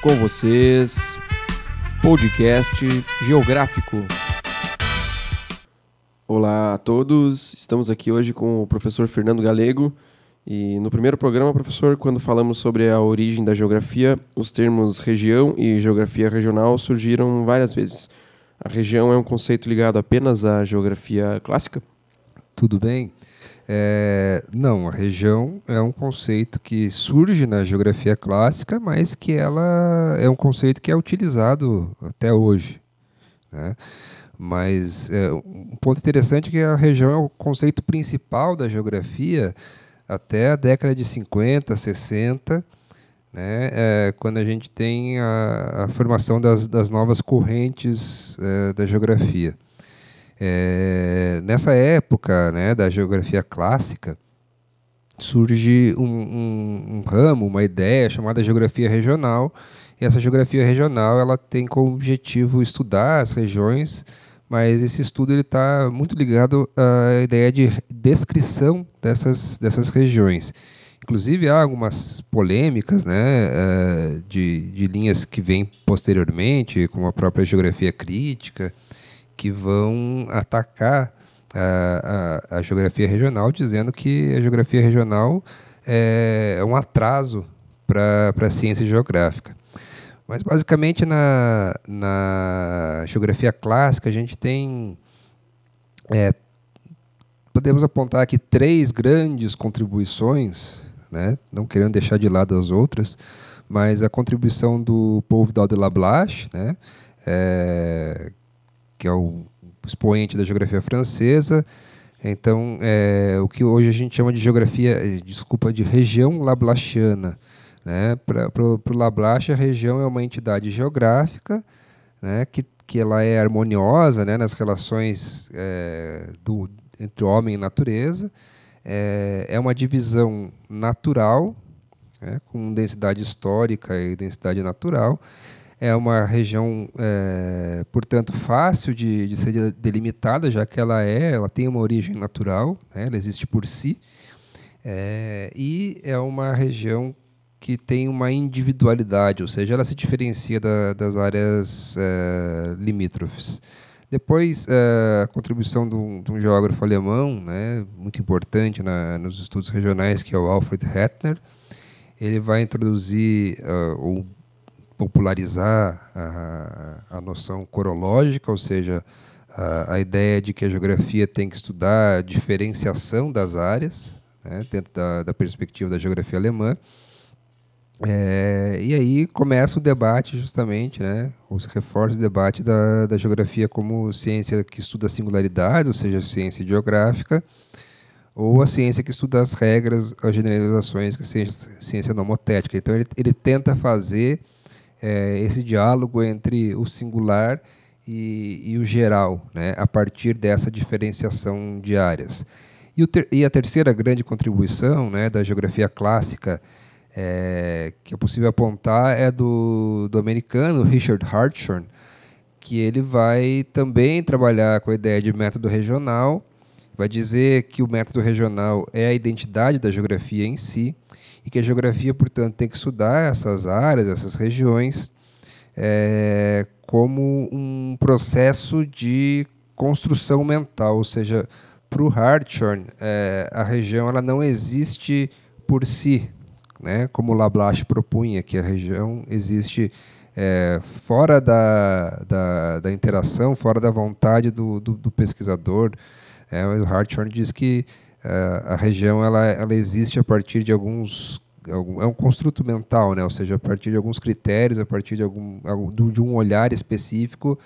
Com vocês, podcast geográfico. Olá a todos, estamos aqui hoje com o professor Fernando Galego. E no primeiro programa, professor, quando falamos sobre a origem da geografia, os termos região e geografia regional surgiram várias vezes. A região é um conceito ligado apenas à geografia clássica? Tudo bem. É, não, a região é um conceito que surge na geografia clássica, mas que ela é um conceito que é utilizado até hoje. Né? Mas é, um ponto interessante é que a região é o conceito principal da geografia até a década de 50, 60, né, é, quando a gente tem a, a formação das, das, novas correntes é, da geografia. É, nessa época né, da geografia clássica, surge um, um, um, ramo, uma ideia chamada geografia regional. E essa geografia regional ela tem como objetivo estudar as regiões, mas esse estudo está muito ligado à ideia de descrição dessas, dessas regiões. Inclusive, há algumas polêmicas né, eh, de, de linhas que vêm posteriormente, como a própria geografia crítica, que vão atacar a, a, a geografia regional, dizendo que a geografia regional é um atraso para a ciência geográfica. Mas, basicamente, na, na geografia clássica, a gente tem. É, podemos apontar aqui três grandes contribuições, né? não querendo deixar de lado as outras, mas a contribuição do povo de Lablache, né? É, que é o expoente da geografia francesa. Então, é, o que hoje a gente chama de geografia, eh, desculpa, de região lablachiana. Né? Para o Lablache, a região é uma entidade geográfica né? que, que ela é harmoniosa né? nas relações é, do, entre homem e natureza. É, é uma divisão natural, né? com densidade histórica e densidade natural é uma região, é, portanto, fácil de, de, ser delimitada, já que ela é, ela tem uma origem natural, né, ela existe por si, é, e é uma região que tem uma individualidade, ou seja, ela se diferencia da, das áreas é, limítrofes. Depois, é, a contribuição de um, geógrafo alemão, né, muito importante na, nos estudos regionais, que é o Alfred Hettner, ele vai introduzir uh, ou popularizar a, a noção corológica, ou seja, a, a, ideia de que a geografia tem que estudar a diferenciação das áreas, né, dentro da, da, perspectiva da geografia alemã. É, e aí começa o debate justamente, né, ou se reforça o debate da, da geografia como ciência que estuda singularidades, ou seja, ciência geográfica, ou a ciência que estuda as regras, as generalizações, que é ciência, ciência nomotética. Então ele, ele tenta fazer é, esse diálogo entre o singular e, e, o geral, né, a partir dessa diferenciação de áreas. E, ter, e a terceira grande contribuição né, da geografia clássica é, que é possível apontar é do, do americano Richard Hartshorne, que ele vai também trabalhar com a ideia de método regional, vai dizer que o método regional é a identidade da geografia em si, e que a geografia, portanto, tem que estudar essas áreas, essas regiões, é, como um processo de construção mental, ou seja, para o Hartshorne, é, a região ela não existe por si, né? como Lablache propunha, que a região existe é, fora da, da, da, interação, fora da vontade do, do, do pesquisador. É, o Hartshorne diz que a região ela, ela existe a partir de alguns é um construto mental, né? ou seja, a partir de alguns critérios, a partir de, algum, de um olhar específico,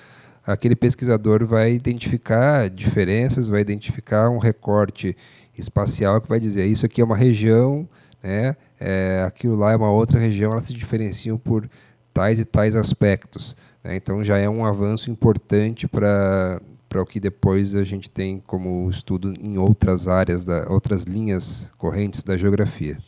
aquele pesquisador vai identificar diferenças, vai identificar um recorte espacial que vai dizer isso aqui é uma região, né? É, aquilo lá é uma outra região, elas se diferenciam por tais e tais aspectos. Né? Então já é um avanço importante para para o que depois a gente tem como estudo em outras áreas, da, outras linhas correntes da geografia.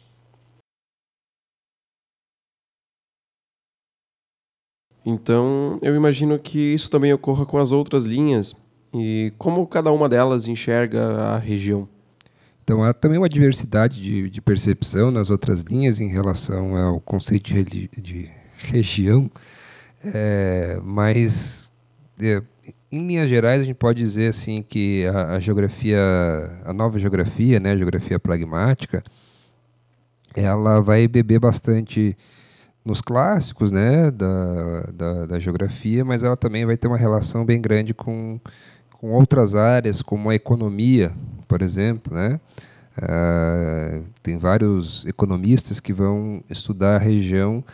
Então, eu imagino que isso também ocorra com as outras linhas e como cada uma delas enxerga a região. Então, há também uma diversidade de, de percepção nas outras linhas em relação ao conceito de, de região, é, mas é, em linhas gerais a gente pode dizer assim que a, a, geografia, a nova geografia, né, a geografia pragmática, ela vai beber bastante nos clássicos, né, da, da, da geografia, mas ela também vai ter uma relação bem grande com, com outras áreas, como a economia, por exemplo, né. Uh, tem vários economistas que vão estudar a região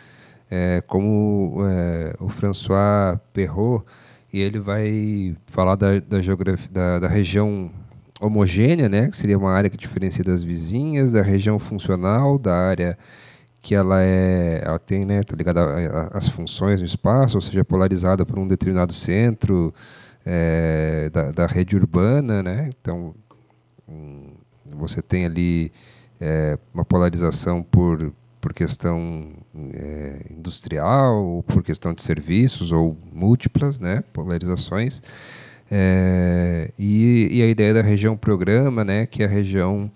é, como é, o François Perrault, e ele vai falar da, da, geografia, da, da, região homogênea, né, que seria uma área que diferencia das vizinhas, da região funcional, da área que ela é, ela tem, né, tá ligada às funções no espaço, ou seja, polarizada por um determinado centro é, da, da, rede urbana, né. Então, um, você tem ali é, uma polarização por por questão é, industrial, ou por questão de serviços, ou múltiplas né, polarizações. É, e, e, a ideia da região programa, né, que é a região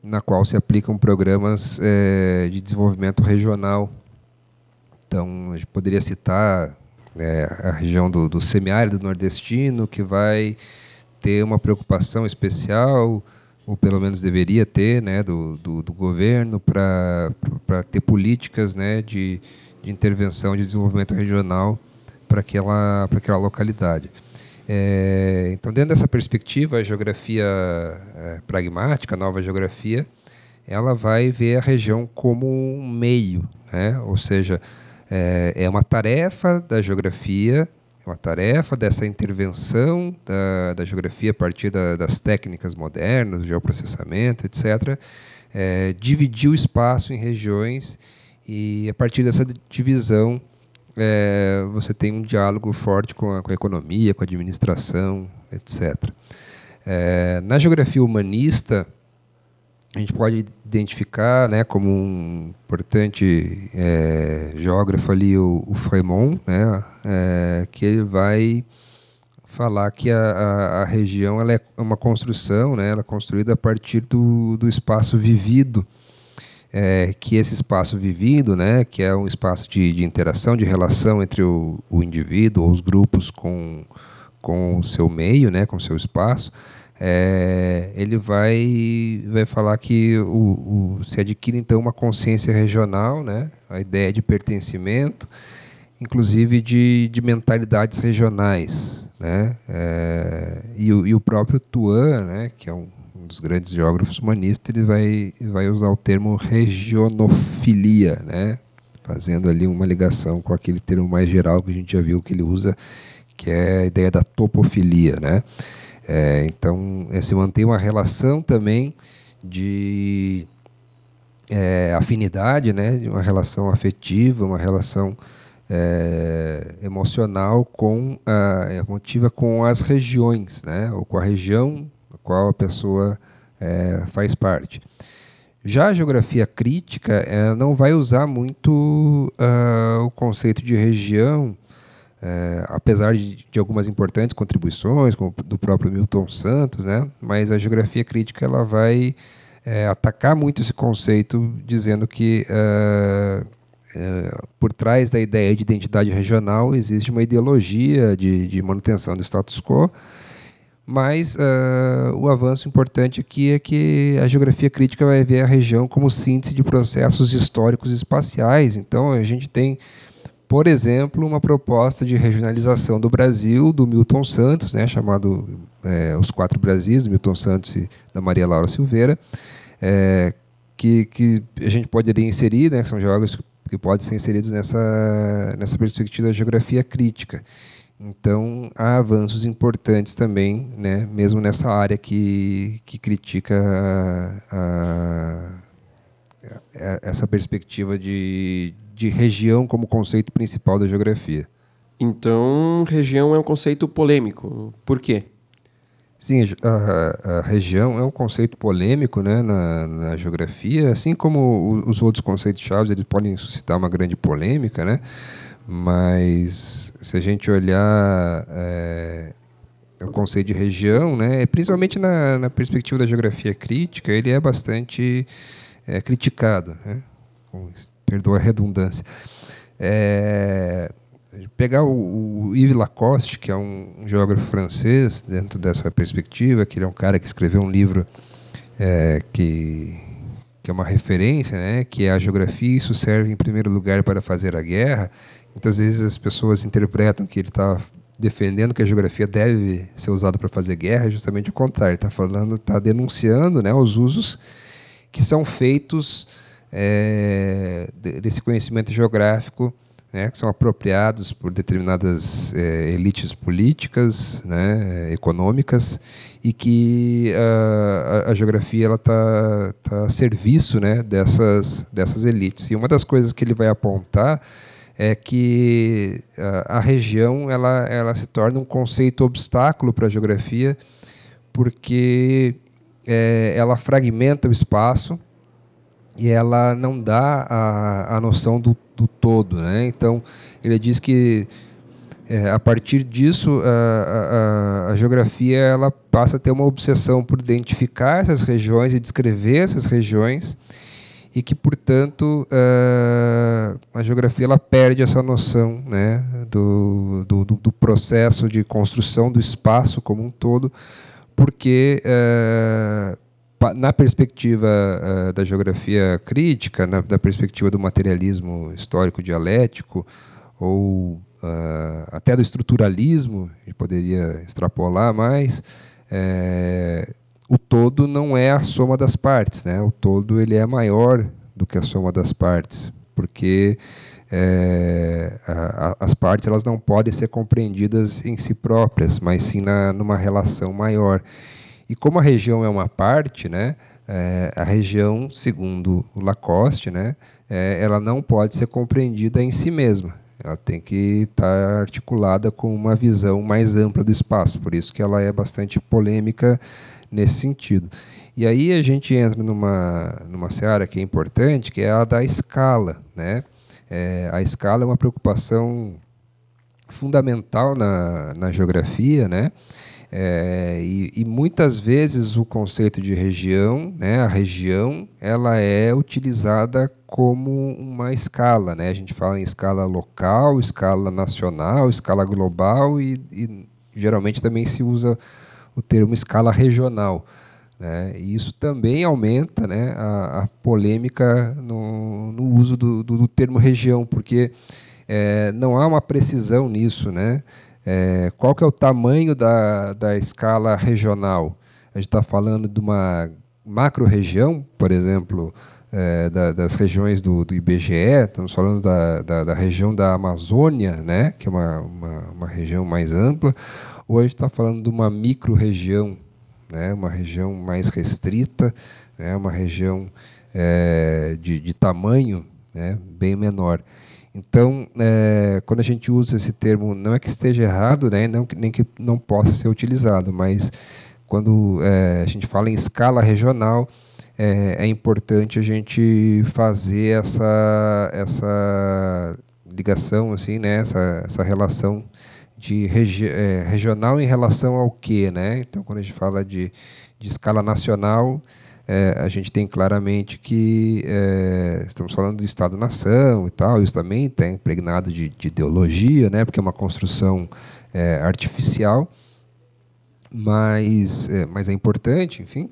na qual se aplicam programas é, de desenvolvimento regional. Então, a gente poderia citar é, a região do, do semiárido nordestino, que vai ter uma preocupação especial ou pelo menos deveria ter, né, do, do, do governo para ter políticas né, de, de intervenção de desenvolvimento regional para aquela, aquela localidade. É, então, dentro dessa perspectiva, a geografia é, pragmática, a nova geografia, ela vai ver a região como um meio, né? ou seja, é, é uma tarefa da geografia uma tarefa dessa intervenção da, da geografia a partir da, das técnicas modernas, do geoprocessamento, etc., é, dividir o espaço em regiões e, a partir dessa divisão, é, você tem um diálogo forte com a, com a economia, com a administração, etc. É, na geografia humanista, a gente pode identificar né, como um importante é, geógrafo ali o, o Fremont, né, é, que ele vai falar que a, a, a, região ela é uma construção, né, ela é construída a partir do, do espaço vivido, é, que esse espaço vivido, né, que é um espaço de, de interação, de relação entre o, o indivíduo ou os grupos com, com o seu meio, né, com o seu espaço, é, ele vai, vai falar que o, o, se adquire então uma consciência regional, né, a ideia de pertencimento, inclusive de, de mentalidades regionais. Né, é, e, e, o, próprio Tuan, né, que é um, um, dos grandes geógrafos humanistas, ele vai, vai usar o termo regionofilia, né, fazendo ali uma ligação com aquele termo mais geral que a gente já viu que ele usa, que é a ideia da topofilia. Né. É, então, é, se mantém uma relação também de é, afinidade, né, uma relação afetiva, uma relação é, emocional com a, emotiva com as regiões, né, ou com a região a qual a pessoa faz parte. Já a geografia crítica não vai usar muito uh, o conceito de região é, apesar de, de, algumas importantes contribuições, como do próprio Milton Santos, né, mas a geografia crítica ela vai é, atacar muito esse conceito, dizendo que é, é por trás da ideia de identidade regional existe uma ideologia de, de manutenção do status quo, mas uh, o avanço importante aqui é que a geografia crítica vai ver a região como síntese de processos históricos e espaciais. Então a gente tem por exemplo, uma proposta de regionalização do Brasil do Milton Santos, né, chamado é, Os Quatro Brasis, do Milton Santos e da Maria Laura Silveira, é, que, que a gente poderia inserir, né, que são geógrafos que podem ser inseridos nessa, nessa perspectiva da geografia crítica. Então, há avanços importantes também, né, mesmo nessa área que, que critica a, a, essa perspectiva de, de região como conceito principal da geografia. Então, região é um conceito polêmico. Por quê? Sim, a, a região é um conceito polêmico né, na, na, geografia, assim como os outros conceitos chaves eles podem suscitar uma grande polêmica, né? mas se a gente olhar é, o conceito de região, né, principalmente na, na, perspectiva da geografia crítica, ele é bastante é, criticado. Né? Perdoa a redundância. É, pegar o, o, Yves Lacoste, que é um, um, geógrafo francês, dentro dessa perspectiva, que ele é um cara que escreveu um livro é, que, que é uma referência, né, que é a geografia, isso serve em primeiro lugar para fazer a guerra. Muitas vezes as pessoas interpretam que ele está defendendo que a geografia deve ser usada para fazer guerra, justamente o contrário. Está falando, está denunciando né, os usos que são feitos é, desse conhecimento geográfico né, que são apropriados por determinadas é, elites políticas, né, econômicas, e que uh, a, a, geografia está tá a serviço né, dessas, dessas elites. E uma das coisas que ele vai apontar é que uh, a região ela, ela se torna um conceito obstáculo para a geografia, porque é, ela fragmenta o espaço e ela não dá a, a noção do, do todo. Né? Então, ele diz que é, a partir disso a, a, a, geografia ela passa a ter uma obsessão por identificar essas regiões e descrever essas regiões e que portanto a, a geografia ela perde essa noção né, do, do, do, processo de construção do espaço como um todo porque é, na perspectiva uh, da geografia crítica, na, perspectiva do materialismo histórico dialético, ou uh, até do estruturalismo, a gente poderia extrapolar mais, é, o todo não é a soma das partes, né? o todo ele é maior do que a soma das partes, porque é, a, a, as partes elas não podem ser compreendidas em si próprias, mas sim na, numa relação maior. E como a região é uma parte, né, é, a região, segundo o Lacoste, né, é, ela não pode ser compreendida em si mesma. Ela tem que estar articulada com uma visão mais ampla do espaço. Por isso que ela é bastante polêmica nesse sentido. E aí a gente entra numa, numa seara que é importante, que é a da escala. Né? É, a escala é uma preocupação fundamental na, na geografia, né? É, e, e, muitas vezes o conceito de região, né, a região, ela é utilizada como uma escala. Né? A gente fala em escala local, escala nacional, escala global e, e geralmente também se usa o termo escala regional. Né? E isso também aumenta né, a, a polêmica no, no uso do, do, do, termo região, porque é, não há uma precisão nisso. Né? É, qual que é o tamanho da, da escala regional? A gente está falando de uma macro-região, por exemplo, é, da, das regiões do, do, IBGE, estamos falando da, da, da, região da Amazônia, né, que é uma, uma, uma região mais ampla, ou a gente está falando de uma micro-região, né, uma região mais restrita, né, uma região é, de, de tamanho né, bem menor. Então, é, quando a gente usa esse termo, não é que esteja errado, né, não, nem que não possa ser utilizado, mas quando é, a gente fala em escala regional, é, é, importante a gente fazer essa, essa ligação, assim, né, essa, essa relação de regi é, regional em relação ao quê? Né? Então, quando a gente fala de, de escala nacional, é, a gente tem claramente que é, estamos falando do Estado-nação e tal, isso também está impregnado de, de, ideologia, né, porque é uma construção é, artificial, mas, é, mas é importante, enfim,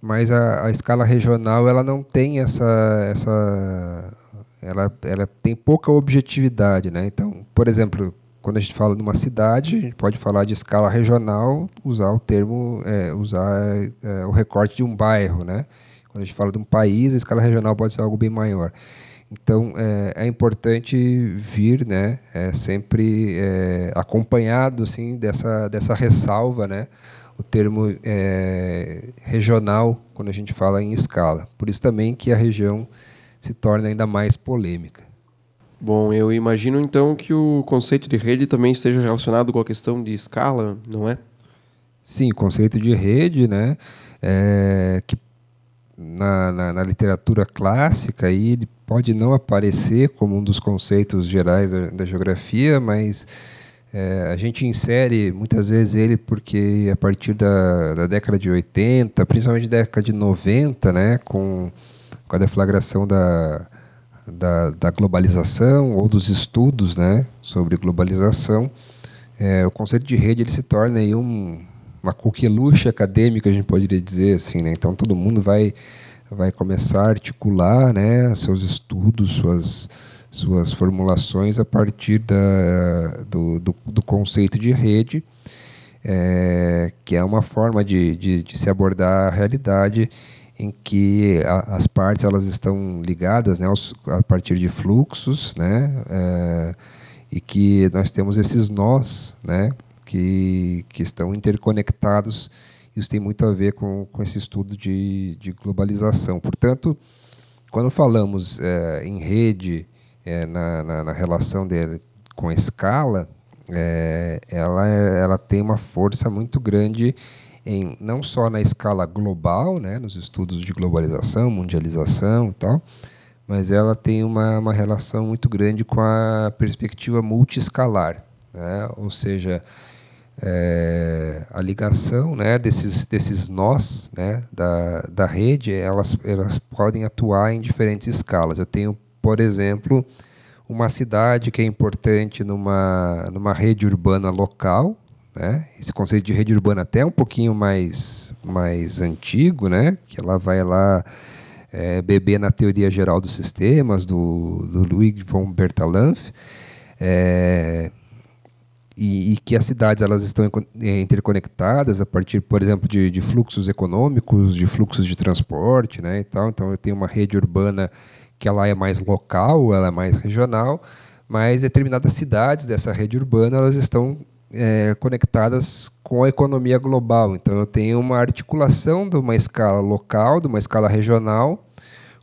mas a, a, escala regional ela não tem essa, essa ela, ela tem pouca objetividade, né? Então, por exemplo, quando a gente fala de uma cidade, a gente pode falar de escala regional, usar o termo, é, usar é, o recorte de um bairro, né? Quando a gente fala de um país, a escala regional pode ser algo bem maior. Então é, é importante vir, né? É sempre é, acompanhado, assim, dessa dessa ressalva, né? O termo é, regional quando a gente fala em escala. Por isso também que a região se torna ainda mais polêmica. Bom, eu imagino então que o conceito de rede também esteja relacionado com a questão de escala, não é? Sim, o conceito de rede, né, é, que na, na, na, literatura clássica aí, ele pode não aparecer como um dos conceitos gerais da, da geografia, mas é, a gente insere muitas vezes ele porque a partir da, da década de 80, principalmente da década de 90, né, com, com a deflagração da da, da, globalização ou dos estudos né, sobre globalização, é, o conceito de rede ele se torna aí um, uma coqueluche acadêmica, a gente poderia dizer assim. Né? Então, todo mundo vai, vai começar a articular né, seus estudos, suas, suas formulações a partir da, do, do, do conceito de rede, é, que é uma forma de, de, de se abordar a realidade em que a, as partes elas estão ligadas né, aos, a partir de fluxos, né, é, e que nós temos esses nós, né, que, que estão interconectados. Isso tem muito a ver com, com esse estudo de, de globalização. Portanto, quando falamos é, em rede, é, na, na, na, relação dele com a escala, é, ela, ela tem uma força muito grande em não só na escala global, né, nos estudos de globalização, mundialização e tal, mas ela tem uma, uma relação muito grande com a perspectiva multiescalar, né, ou seja, é, a ligação né, desses, desses nós né, da, da rede, elas, elas podem atuar em diferentes escalas. Eu tenho, por exemplo, uma cidade que é importante numa, numa rede urbana local, né? Esse conceito de rede urbana até é um pouquinho mais, mais antigo, né? que ela vai lá é, beber na teoria geral dos sistemas, do, do Ludwig von Bertalanff, é, e, e, que as cidades elas estão é, interconectadas a partir, por exemplo, de, de fluxos econômicos, de fluxos de transporte, né, e tal. Então eu tenho uma rede urbana que ela é mais local, ela é mais regional, mas determinadas cidades dessa rede urbana elas estão é, conectadas com a economia global. Então, eu tenho uma articulação de uma escala local, de uma escala regional,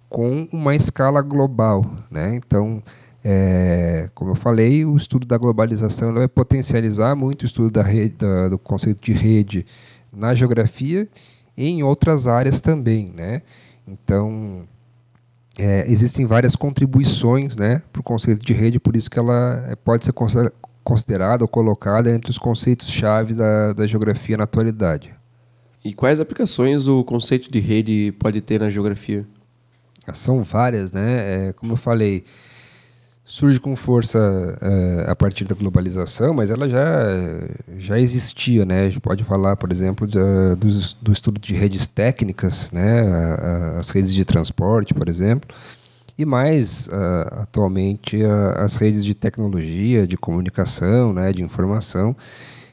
com uma escala global. Né? Então, é, como eu falei, o estudo da globalização vai potencializar muito o estudo da rede, da, do conceito de rede na geografia e em outras áreas também. Né? Então, é, existem várias contribuições né, para o conceito de rede, por isso que ela é, pode ser considerada ou colocada entre os conceitos-chave da, da geografia na atualidade. E quais aplicações o conceito de rede pode ter na geografia? São várias, né? É, como eu falei, surge com força é, a partir da globalização, mas ela já, já existia, né? A gente pode falar, por exemplo, do, do estudo de redes técnicas, né? as redes de transporte, por exemplo, e mais uh, atualmente uh, as redes de tecnologia, de comunicação, né, de informação.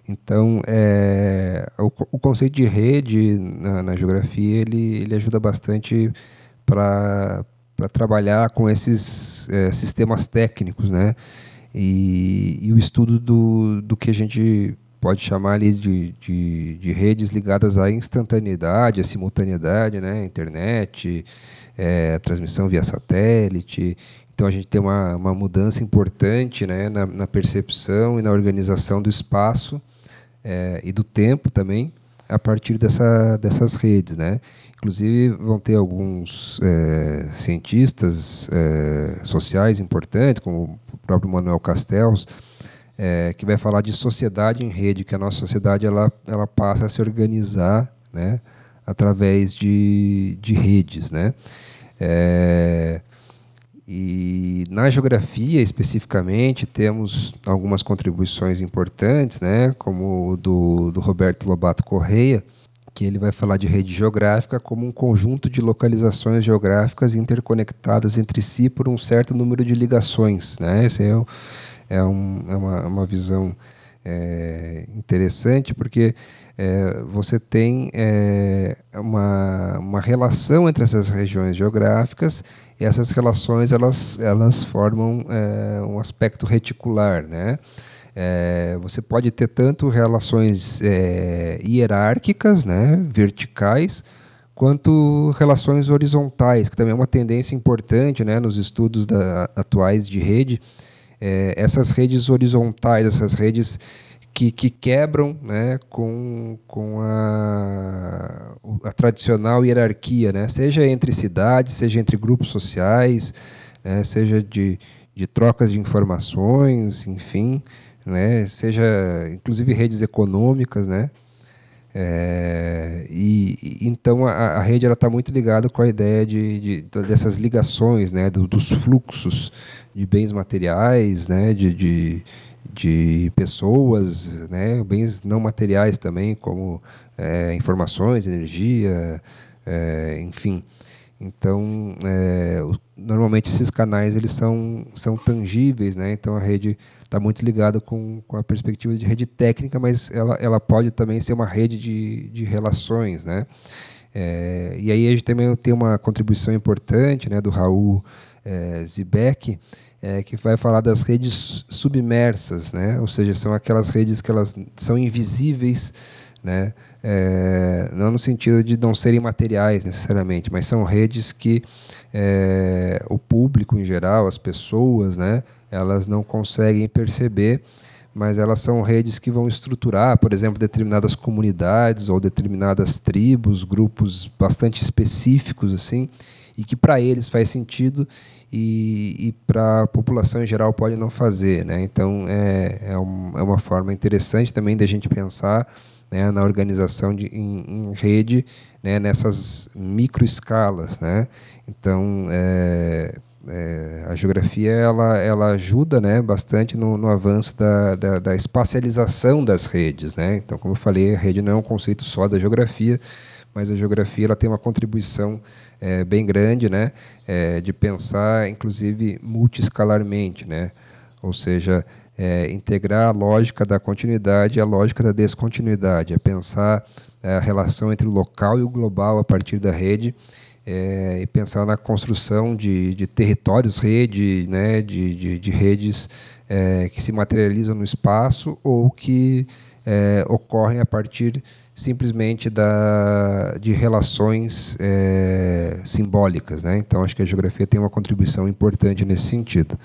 Então, é, o, o, conceito de rede na, na, geografia ele, ele ajuda bastante para trabalhar com esses é, sistemas técnicos, né? E, e, o estudo do, do que a gente pode chamar ali de, de, de redes ligadas à instantaneidade, à simultaneidade, né? Internet, é, transmissão via satélite. Então a gente tem uma, uma mudança importante né, na, na, percepção e na organização do espaço é, e do tempo também a partir dessa, dessas redes. Né? Inclusive vão ter alguns é, cientistas é, sociais importantes, como o próprio Manuel Castells, é, que vai falar de sociedade em rede, que a nossa sociedade ela, ela passa a se organizar né, através de, de redes. Né? É, e na geografia, especificamente, temos algumas contribuições importantes, né, como o do, do Roberto Lobato Correia, que ele vai falar de rede geográfica como um conjunto de localizações geográficas interconectadas entre si por um certo número de ligações. Né? Essa é, é, um, é uma, uma visão é, interessante, porque é, você tem é, uma, uma relação entre essas regiões geográficas e essas relações elas, elas formam é, um aspecto reticular, né? É, você pode ter tanto relações é, hierárquicas, né, verticais, quanto relações horizontais, que também é uma tendência importante né, nos estudos da, atuais de rede. É, essas redes horizontais, essas redes que, que quebram né, com, com a, a tradicional hierarquia, né, seja entre cidades, seja entre grupos sociais, né, seja de, de trocas de informações, enfim, né, seja inclusive redes econômicas, né, É, e, então a, a rede está muito ligada com a ideia de, de dessas ligações, né, do, dos fluxos de bens materiais, né, de, de, de pessoas, né, bens não materiais também, como é, informações, energia, é, enfim. Então, é, normalmente esses canais eles são, são tangíveis, né? Então a rede está muito ligada com, com a perspectiva de rede técnica, mas ela, ela pode também ser uma rede de, de relações, né? É, e aí a gente também tem uma contribuição importante, né, do Raul é, é, que vai falar das redes submersas, né? Ou seja, são aquelas redes que elas são invisíveis, né? É, não no sentido de não serem materiais necessariamente, mas são redes que é, o público em geral, as pessoas, né, elas não conseguem perceber, mas elas são redes que vão estruturar, por exemplo, determinadas comunidades ou determinadas tribos, grupos bastante específicos assim, e que para eles faz sentido e, e para a população em geral pode não fazer, né? Então é, é, um, é uma forma interessante também da gente pensar né, na organização de, em, em rede, né, nessas microescalas. Né? Então, é, é, a geografia ela, ela ajuda né, bastante no, no avanço da, da, da, espacialização das redes. Né? Então, como eu falei, a rede não é um conceito só da geografia, mas a geografia ela tem uma contribuição é, bem grande né, é, de pensar, inclusive, multiescalarmente. Né? Ou seja, é, integrar a lógica da continuidade e a lógica da descontinuidade, é pensar é, a relação entre o local e o global a partir da rede é, e pensar na construção de, de territórios rede, né, de, de, de redes é, que se materializam no espaço ou que é, ocorrem a partir simplesmente da, de relações é, simbólicas. Né? Então, acho que a geografia tem uma contribuição importante nesse sentido.